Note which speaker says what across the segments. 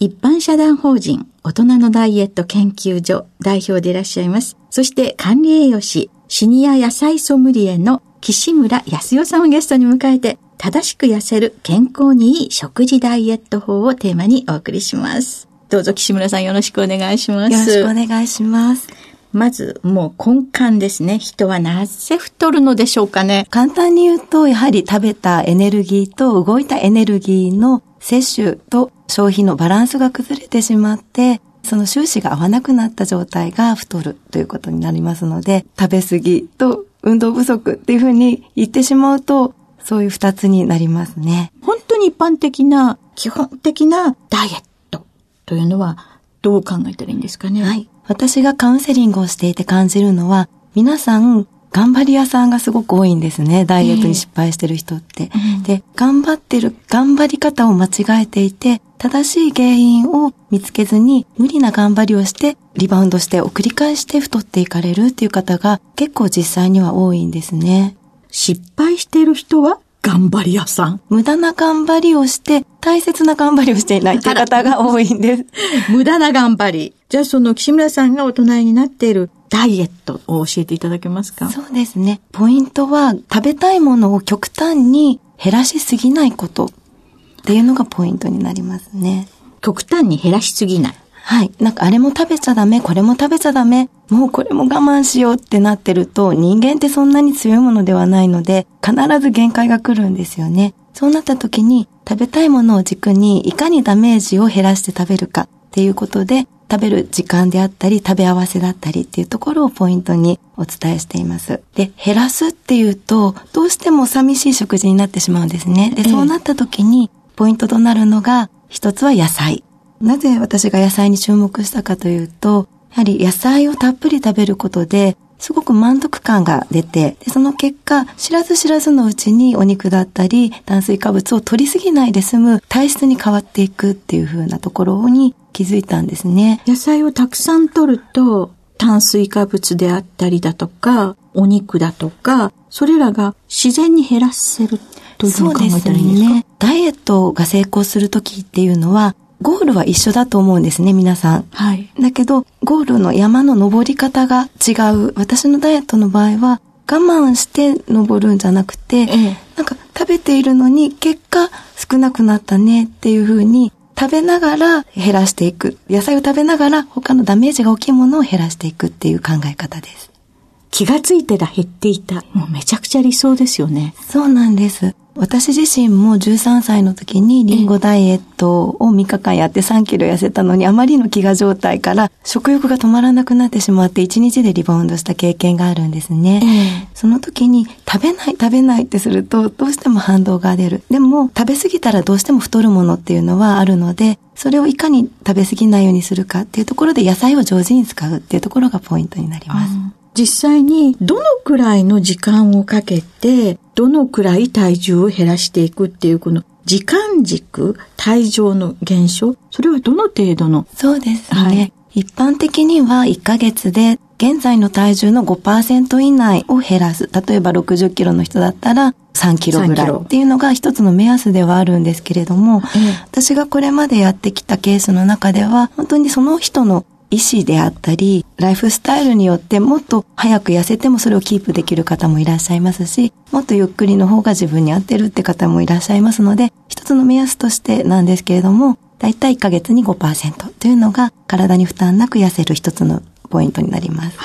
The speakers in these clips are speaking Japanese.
Speaker 1: 一般社団法人大人のダイエット研究所代表でいらっしゃいます。そして管理栄養士、シニア野菜ソムリエの岸村康代さんをゲストに迎えて、正しく痩せる健康にいい食事ダイエット法をテーマにお送りします。どうぞ岸村さんよろしくお願いします。
Speaker 2: よろしくお願いします。
Speaker 1: まず、もう根幹ですね。人はなぜ太るのでしょうかね。
Speaker 2: 簡単に言うと、やはり食べたエネルギーと動いたエネルギーの摂取と消費のバランスが崩れてしまって、その収支が合わなくなった状態が太るということになりますので、食べ過ぎと運動不足っていうふうに言ってしまうと、そういう二つになりますね。
Speaker 1: 本当に一般的な、基本的なダイエットというのはどう考えたらいいんですかね？
Speaker 2: はい。私がカウンセリングをしていて感じるのは、皆さん頑張り屋さんがすごく多いんですね。ダイエットに失敗してる人って。えー、で、頑張ってる、頑張り方を間違えていて、正しい原因を見つけずに無理な頑張りをしてリバウンドしてを繰り返して太っていかれるっていう方が結構実際には多いんですね。
Speaker 1: 失敗している人は頑張り屋さん？
Speaker 2: 無駄な頑張りをして、大切な頑張りをしていないっていう方が多いんです。
Speaker 1: 無駄な頑張り。じゃあその岸村さんが大人になっているダイエットを教えていただけますか？
Speaker 2: そうですね。ポイントは食べたいものを極端に減らしすぎないことっていうのがポイントになりますね。
Speaker 1: 極端に減らしすぎない。
Speaker 2: はい。なんかあれも食べちゃダメ、これも食べちゃダメ、もうこれも我慢しようってなってると人間ってそんなに強いものではないので必ず限界が来るんですよね。そうなった時に食べたいものを軸にいかにダメージを減らして食べるかっていうことで食べる時間であったり、食べ合わせだったりっていうところをポイントにお伝えしています。で、減らすっていうと、どうしても寂しい食事になってしまうんですね。で、そうなった時に、ポイントとなるのが、一つは野菜。なぜ私が野菜に注目したかというと、やはり野菜をたっぷり食べることで、すごく満足感が出て、でその結果、知らず知らずのうちにお肉だったり、炭水化物を取りすぎないで済む体質に変わっていくっていう風なところに気づいたんですね。
Speaker 1: 野菜をたくさん取ると、炭水化物であったりだとか、お肉だとか、それらが自然に減らせるというふうに考えたらいいんですか？ね。
Speaker 2: ダイエットが成功するときっていうのは、ゴールは一緒だと思うんですね、皆さん。
Speaker 1: はい。
Speaker 2: だけど、ゴールの山の登り方が違う。私のダイエットの場合は、我慢して登るんじゃなくて、ええ、なんか食べているのに結果少なくなったねっていうふうに食べながら減らしていく。野菜を食べながら他のダメージが大きいものを減らしていくっていう考え方です。
Speaker 1: 気がついてら減っていた。もうめちゃくちゃ理想ですよね。
Speaker 2: そうなんです。私自身も13歳の時にリンゴダイエットを3日間やって3キロ痩せたのにあまりの飢餓状態から食欲が止まらなくなってしまって1日でリバウンドした経験があるんですね。えー、その時に食べない食べないってするとどうしても反動が出る。でも食べ過ぎたらどうしても太るものっていうのはあるのでそれをいかに食べ過ぎないようにするかっていうところで野菜を上手に使うっていうところがポイントになります。
Speaker 1: 実際にどのくらいの時間をかけて、どのくらい体重を減らしていくっていう、この時間軸、体重の減少、それはどの程度の
Speaker 2: そうですね。はい、一般的には1ヶ月で現在の体重の5%以内を減らす。例えば60キロの人だったら3キロぐらいっていうのが一つの目安ではあるんですけれども、私がこれまでやってきたケースの中では、本当にその人の意思であったり、ライフスタイルによってもっと早く痩せてもそれをキープできる方もいらっしゃいますし、もっとゆっくりの方が自分に合ってるって方もいらっしゃいますので、一つの目安としてなんですけれども、だいたい1ヶ月に5%というのが体に負担なく痩せる一つのポイントになります。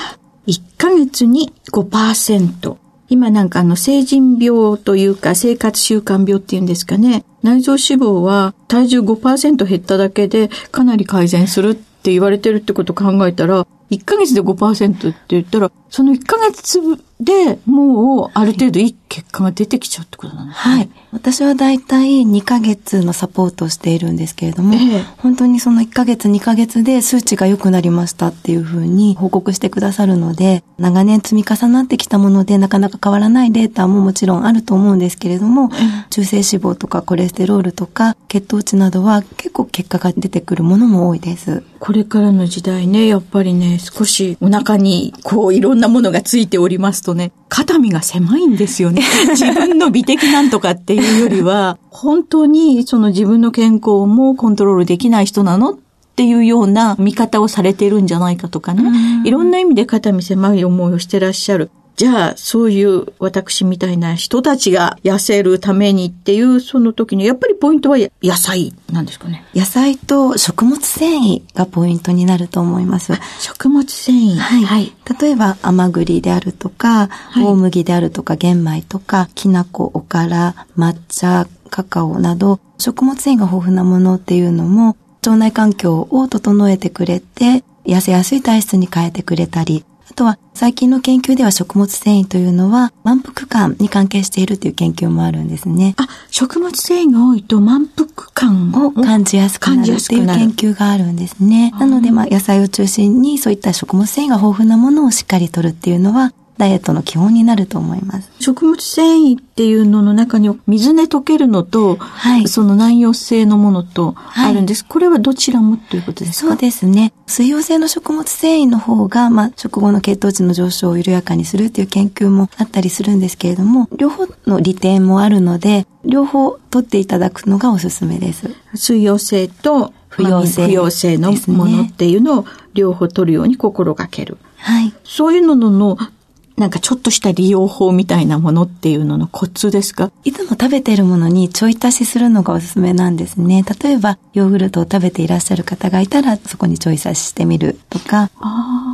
Speaker 1: 1ヶ月に5%。今なんかあの成人病というか生活習慣病っていうんですかね。内臓脂肪は体重5%減っただけでかなり改善するっって言われてるってこと考えたら、1ヶ月で5%って言ったら、その1ヶ月でもうある程度いい結果が出てきちゃうってことなんです
Speaker 2: ね。はい。私はだいたい2ヶ月のサポートをしているんですけれども、ええ、本当にその1ヶ月2ヶ月で数値が良くなりましたっていうふうに報告してくださるので、長年積み重なってきたものでなかなか変わらないデータももちろんあると思うんですけれども、え、中性脂肪とかコレステロールとか血糖値などは結構結果が出てくるものも多いです。
Speaker 1: これからの時代ね、やっぱりね、少しお腹にこういろんなものがついておりますとね、肩身が狭いんですよね。自分の美的なんとかっていうよりは、本当にその自分の健康もコントロールできない人なのっていうような見方をされているんじゃないかとかね。いろんな意味で肩身狭い思いをしてらっしゃる。じゃあ、そういう私みたいな人たちが痩せるためにっていう、その時に、やっぱりポイントは野菜なんですかね？
Speaker 2: 野菜と食物繊維がポイントになると思います。
Speaker 1: 食物繊維。
Speaker 2: はい。はい、例えば、甘栗であるとか、大麦であるとか、玄米とか、きな粉、おから、抹茶、カカオなど、食物繊維が豊富なものっていうのも、腸内環境を整えてくれて、痩せやすい体質に変えてくれたり、あとは最近の研究では食物繊維というのは満腹感に関係しているという研究もあるんですね。
Speaker 1: あ、食物繊維が多いと満腹感
Speaker 2: を感じやすくなるっていう研究があるんですね。なのでまあ野菜を中心にそういった食物繊維が豊富なものをしっかりとるっていうのはダイエットの基本になると思います。
Speaker 1: 食物繊維っていうのの中に水で溶けるのと、はい、その内容性のものとあるんです。はい、これはどちらもということです
Speaker 2: か？そうですね。水溶性の食物繊維の方が、まあ、食後の血糖値の上昇を緩やかにするっていう研究もあったりするんですけれども、両方の利点もあるので、両方取っていただくのがおすすめです。
Speaker 1: 水溶性と不溶性,、不溶性のものっていうのを両方取るように心がける。
Speaker 2: はい。
Speaker 1: そういうののなんかちょっとした利用法みたいなものっていうののコツですか？
Speaker 2: いつも食べているものにちょい足しするのがおすすめなんですね。例えば、ヨーグルトを食べていらっしゃる方がいたら、そこにちょい足ししてみるとか。
Speaker 1: ああ。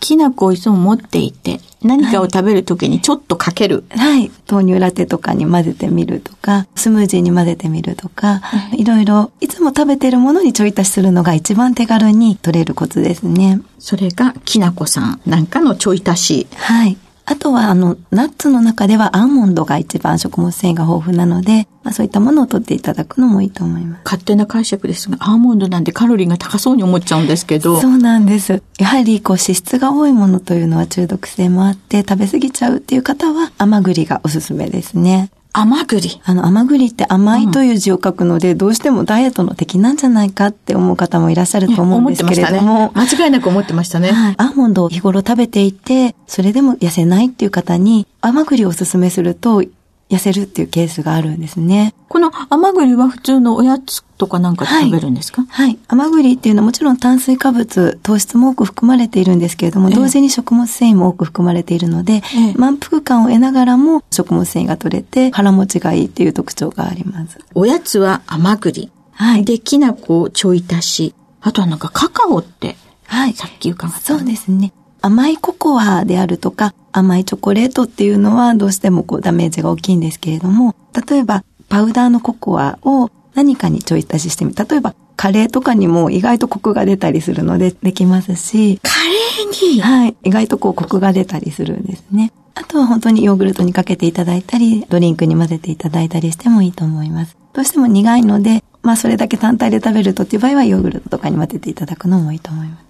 Speaker 1: きな粉をいつも持っていて、何かを食べるときにちょっとかける、
Speaker 2: はい。はい。豆乳ラテとかに混ぜてみるとか、スムージーに混ぜてみるとか、はい、いろいろ、いつも食べているものにちょい足しするのが一番手軽に取れるコツですね。
Speaker 1: それがきなこさんなんかのちょい足し。
Speaker 2: はい。あとは、あの、ナッツの中ではアーモンドが一番食物繊維が豊富なので、まあ、そういったものを取っていただくのもいいと思います。
Speaker 1: 勝手な解釈ですが、アーモンドなんてカロリーが高そうに思っちゃうんですけど。
Speaker 2: そうなんです。やはり、こう、脂質が多いものというのは中毒性もあって、食べ過ぎちゃうっていう方は、甘栗がおすすめですね。
Speaker 1: 甘栗。
Speaker 2: あの、甘栗って甘いという字を書くので、うん、どうしてもダイエットの敵なんじゃないかって思う方もいらっしゃると思うんですけれども。
Speaker 1: ね、間違いなく思ってましたね。
Speaker 2: はい。アーモンドを日頃食べていて、それでも痩せないっていう方に、甘栗をおすすめすると、痩せるっていうケースがあるんですね。
Speaker 1: この甘栗は普通のおやつとかなんか食べるんですか、
Speaker 2: はい、はい。甘栗っていうのはもちろん炭水化物、糖質も多く含まれているんですけれども、え同時に食物繊維も多く含まれているので、え満腹感を得ながらも食物繊維が取れて腹持ちがいいっていう特徴があります。
Speaker 1: おやつは甘栗。はい。で、きな粉ちょい足し。あとはなんかカカオって、はい。さっき伺った。
Speaker 2: そうですね。甘いココアであるとか、甘いチョコレートっていうのはどうしてもこうダメージが大きいんですけれども、例えばパウダーのココアを何かにちょい足ししてみる。例えばカレーとかにも意外とコクが出たりするのでできますし、
Speaker 1: カレーに？
Speaker 2: はい。意外とこうコクが出たりするんですね。あとは本当にヨーグルトにかけていただいたり、ドリンクに混ぜていただいたりしてもいいと思います。どうしても苦いので、まあそれだけ単体で食べるとっていう場合はヨーグルトとかに混ぜていただくのもいいと思います。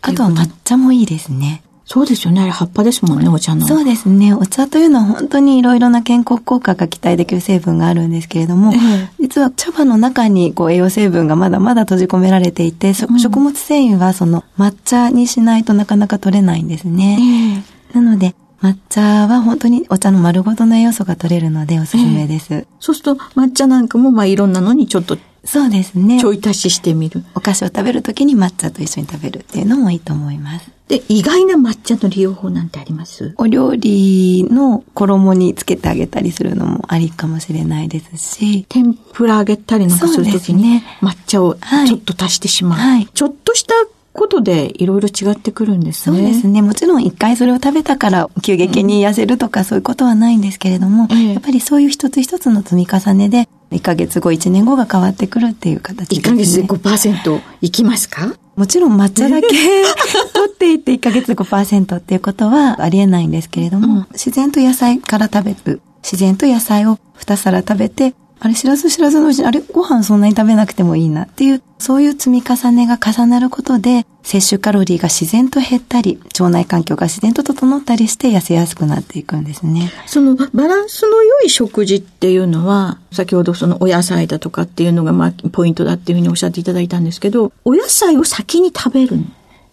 Speaker 2: あとは抹茶もいいですね。
Speaker 1: そうですよね。あれ葉っぱですもんね、お茶の。
Speaker 2: そうですね。お茶というのは本当にいろいろな健康効果が期待できる成分があるんですけれども、ええ、実は茶葉の中にこう栄養成分がまだまだ閉じ込められていて、うん、食物繊維はその抹茶にしないとなかなか取れないんですね。え、なので、抹茶は本当にお茶の丸ごとの栄養素が取れるのでおすすめです。
Speaker 1: そうすると抹茶なんかもまあいろんなのにちょっと
Speaker 2: そうですね。
Speaker 1: ちょい足ししてみる。
Speaker 2: お菓子を食べるときに抹茶と一緒に食べるっていうのもいいと思います。
Speaker 1: で、意外な抹茶の利用法なんてあります？
Speaker 2: お料理の衣につけてあげたりするのもありかもしれないですし。
Speaker 1: 天ぷら揚げたりなんかするときに、ね、抹茶をちょっと足してしまう。はい、ちょっとしたことでいろいろ違ってくるんです
Speaker 2: ね。そうですね。もちろん一回それを食べたから急激に痩せるとかそういうことはないんですけれども、うん、やっぱりそういう一つ一つの積み重ねで、1ヶ月後、1年後が変わってくるっていう形です、ね。1ヶ月で
Speaker 1: 5%いきますか？
Speaker 2: もちろん抹茶だけ 取っていって1ヶ月5%っていうことはありえないんですけれども、うん、自然と野菜から食べる。自然と野菜を2皿食べて、あれ知らず知らずのうちに、あれご飯そんなに食べなくてもいいなっていう、そういう積み重ねが重なることで、摂取カロリーが自然と減ったり、腸内環境が自然と整ったりして痩せやすくなっていくんですね。
Speaker 1: そのバランスの良い食事っていうのは、先ほどそのお野菜だとかっていうのがまあポイントだっていうふうにおっしゃっていただいたんですけど、お野菜を先に食べる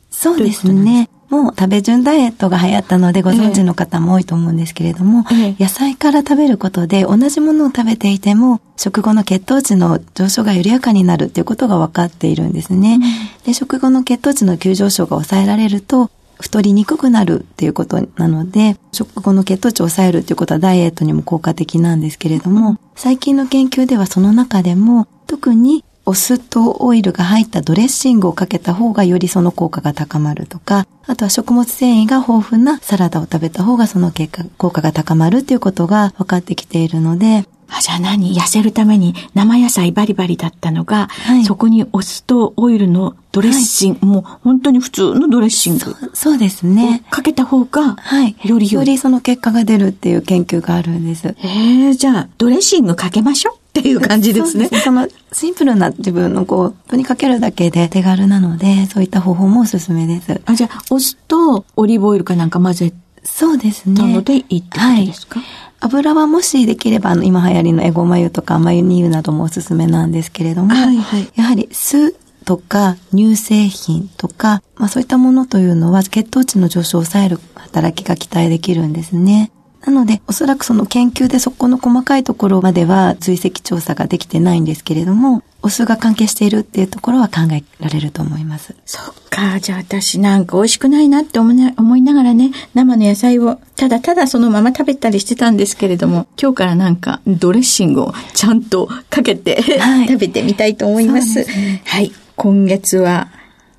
Speaker 2: そうですね。もう食べ順ダイエットが流行ったのでご存知の方も多いと思うんですけれども、ええ、野菜から食べることで同じものを食べていても食後の血糖値の上昇が緩やかになるっていうことが分かっているんですね。うん、で食後の血糖値の急上昇が抑えられると太りにくくなるっていうことなので、食後の血糖値を抑えるっていうことはダイエットにも効果的なんですけれども、最近の研究ではその中でも特にお酢とオイルが入ったドレッシングをかけた方がよりその効果が高まるとか、あとは食物繊維が豊富なサラダを食べた方がその結果、効果が高まるっていうことが分かってきているので、
Speaker 1: あ、じゃあ何？痩せるために生野菜バリバリだったのが、はい、そこにお酢とオイルのドレッシング、はい、もう本当に普通のドレッシング。
Speaker 2: そうですね。
Speaker 1: かけた方が、
Speaker 2: はい。よりよりその結果が出るっていう研究があるんです。へ
Speaker 1: え、じゃあ、ドレッシングかけましょうっていう感じですね。そ
Speaker 2: そのシンプルな自分のこう、とにかけるだけで手軽なので、そういった方法もおすすめです。
Speaker 1: あ、じゃあ、お酢とオリーブオイルかなんか混ぜ
Speaker 2: そうですね。
Speaker 1: なのでいいってことですか、はい
Speaker 2: 油はもしできれば、あの、今流行りのエゴマ油とかマヨニ油などもおすすめなんですけれども、はいはい、やはり酢とか乳製品とか、まあそういったものというのは血糖値の上昇を抑える働きが期待できるんですね。なので、おそらくその研究でそこの細かいところまでは追跡調査ができてないんですけれども、お酢が関係しているっていうところは考えられると思います。
Speaker 1: そっか、じゃあ私なんか美味しくないなって思いながらね、生の野菜をただただそのまま食べたりしてたんですけれども、今日からなんかドレッシングをちゃんとかけて、はい、食べてみたいと思います。すね、はい。今月は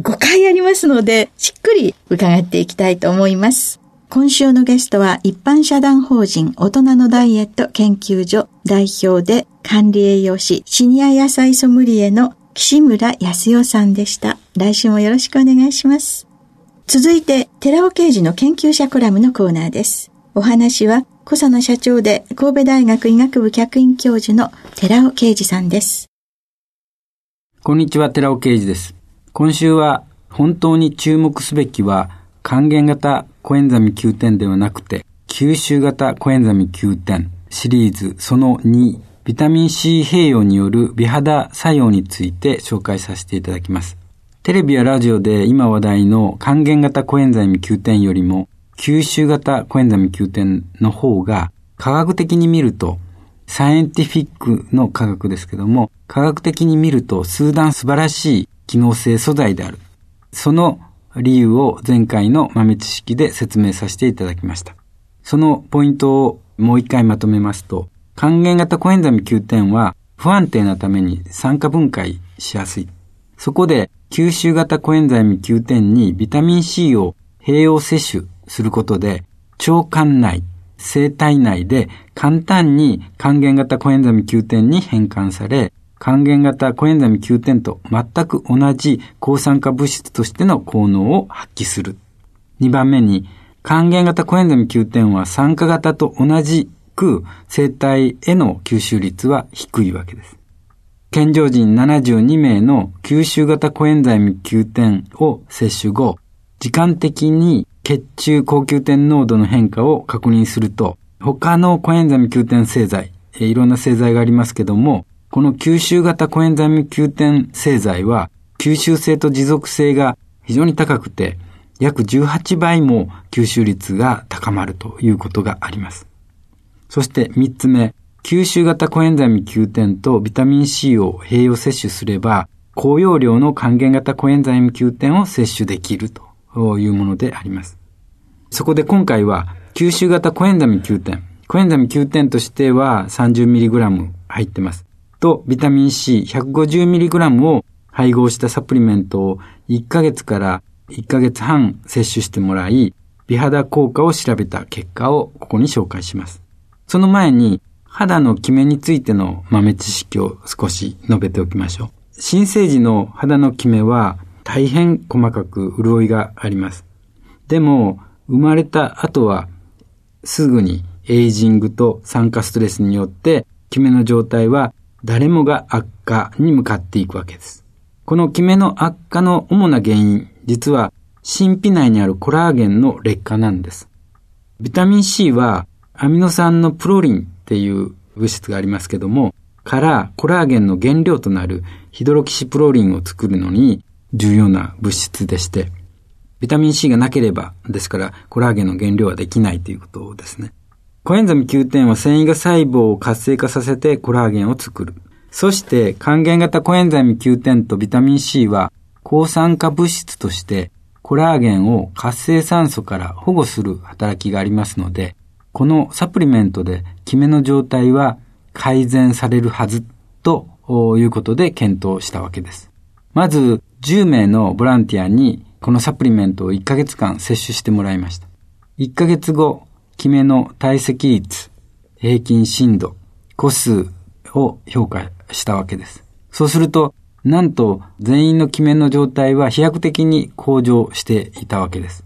Speaker 1: 5回ありますので、しっくり伺っていきたいと思います。今週のゲストは一般社団法人大人のダイエット研究所代表で管理栄養士シニア野菜ソムリエの岸村康代さんでした。来週もよろしくお願いします。続いて、寺尾刑事の研究者コラムのコーナーです。お話は、小佐野社長で神戸大学医学部客員教授の寺尾啓二さんです。
Speaker 3: こんにちは、寺尾啓二です。今週は、本当に注目すべきは、還元型コエンザミ Q10 ではなくて、吸収型コエンザミ Q10 シリーズその2、ビタミン C 併用による美肌作用について紹介させていただきます。テレビやラジオで今話題の還元型コエンザイム Q10 よりも吸収型コエンザイム Q10 の方が科学的に見るとサイエンティフィックの科学ですけども科学的に見ると数段素晴らしい機能性素材である。その理由を前回の豆知識で説明させていただきました。そのポイントをもう一回まとめますと、還元型コエンザミ Q10 は不安定なために酸化分解しやすい。そこで吸収型コエンザミ Q10 にビタミン C を併用摂取することで腸管内、生体内で簡単に還元型コエンザミ Q10 に変換され、還元型コエンザミ Q10 と全く同じ抗酸化物質としての効能を発揮する。2番目に、還元型コエンザミ Q10 は酸化型と同じく生体への吸収率は低いわけです。健常人72名の吸収型コエンザイム Q10 を摂取後、時間的に血中高級点濃度の変化を確認すると、他のコエンザミ Q10 製剤、いろんな製剤がありますけども、この吸収型コエンザミ Q10 製剤は、吸収性と持続性が非常に高くて、約18倍も吸収率が高まるということがあります。そして3つ目、吸収型コエンザミ Q10 とビタミン C を併用摂取すれば、高容量の還元型コエンザイム Q10 を摂取できるというものであります。そこで今回は吸収型コエンザミ Q10、コエンザミ Q10 としては 30mg 入ってます。と、ビタミン C150mg を配合したサプリメントを1ヶ月から1ヶ月半摂取してもらい、美肌効果を調べた結果をここに紹介します。その前に、肌のキメについての豆知識を少し述べておきましょう。新生児の肌のキメは大変細かく潤いがあります。でも、生まれた後はすぐにエイジングと酸化ストレスによってキメの状態は誰もが悪化に向かっていくわけです。このキメの悪化の主な原因、実は神秘内にあるコラーゲンの劣化なんです。ビタミン C はアミノ酸のプロリンっていう物質がありますけども、からコラーゲンの原料となるヒドロキシプロリンを作るのに重要な物質でして、ビタミン C がなければ、ですからコラーゲンの原料はできないということですね。コエンザミ Q10 は繊維が細胞を活性化させてコラーゲンを作る。そして還元型コエンザミ Q10 とビタミン C は抗酸化物質としてコラーゲンを活性酸素から保護する働きがありますので、このサプリメントでキメの状態は改善されるはずということで検討したわけです。まず10名のボランティアにこのサプリメントを1ヶ月間摂取してもらいました。1ヶ月後、キメの体積率、平均深度、個数を評価したわけです。そうすると、なんと全員のキメの状態は飛躍的に向上していたわけです。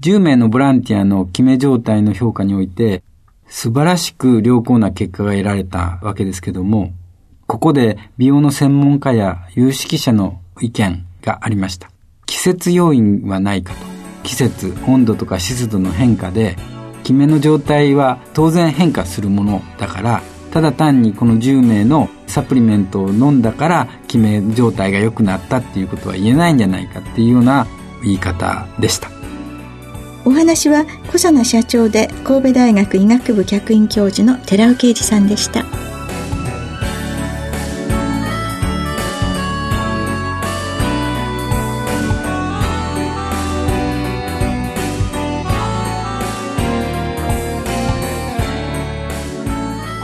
Speaker 3: 10名のボランティアのキメ状態の評価において、素晴らしく良好な結果が得られたわけですけども、ここで美容の専門家や有識者の意見がありました。季節要因はないかと。季節、温度とか湿度の変化で、キメの状態は当然変化するものだから、ただ単にこの10名のサプリメントを飲んだから決め状態が良くなったっていうことは言えないんじゃないかっていうような言い方でした。
Speaker 1: お話は小佐奈社長で神戸大学医学部客員教授の寺尾啓二さんでした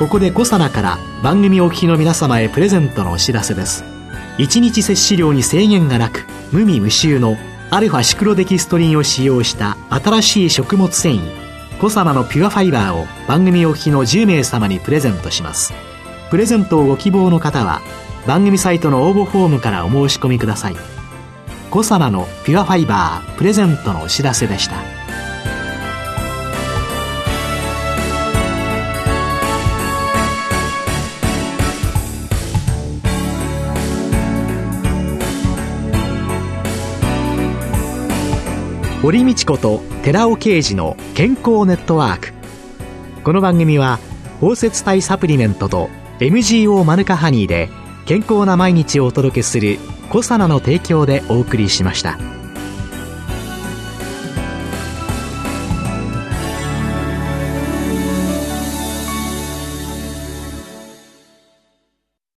Speaker 4: ここで小佐奈から番組お聞きの皆様へプレゼントのお知らせです。1日摂取量に制限がなく無味無臭のアルファシクロデキストリンを使用した新しい食物繊維コサナのピュアファイバーを番組お聞きの10名様にプレゼントします。プレゼントをご希望の方は番組サイトの応募フォームからお申し込みください。コサナのピュアファイバープレゼントのお知らせでした。堀道子と寺尾啓二の健康ネットワークこの番組は包摂体サプリメントと MGO マヌカハニーで健康な毎日をお届けする「コサナの提供」でお送りしました。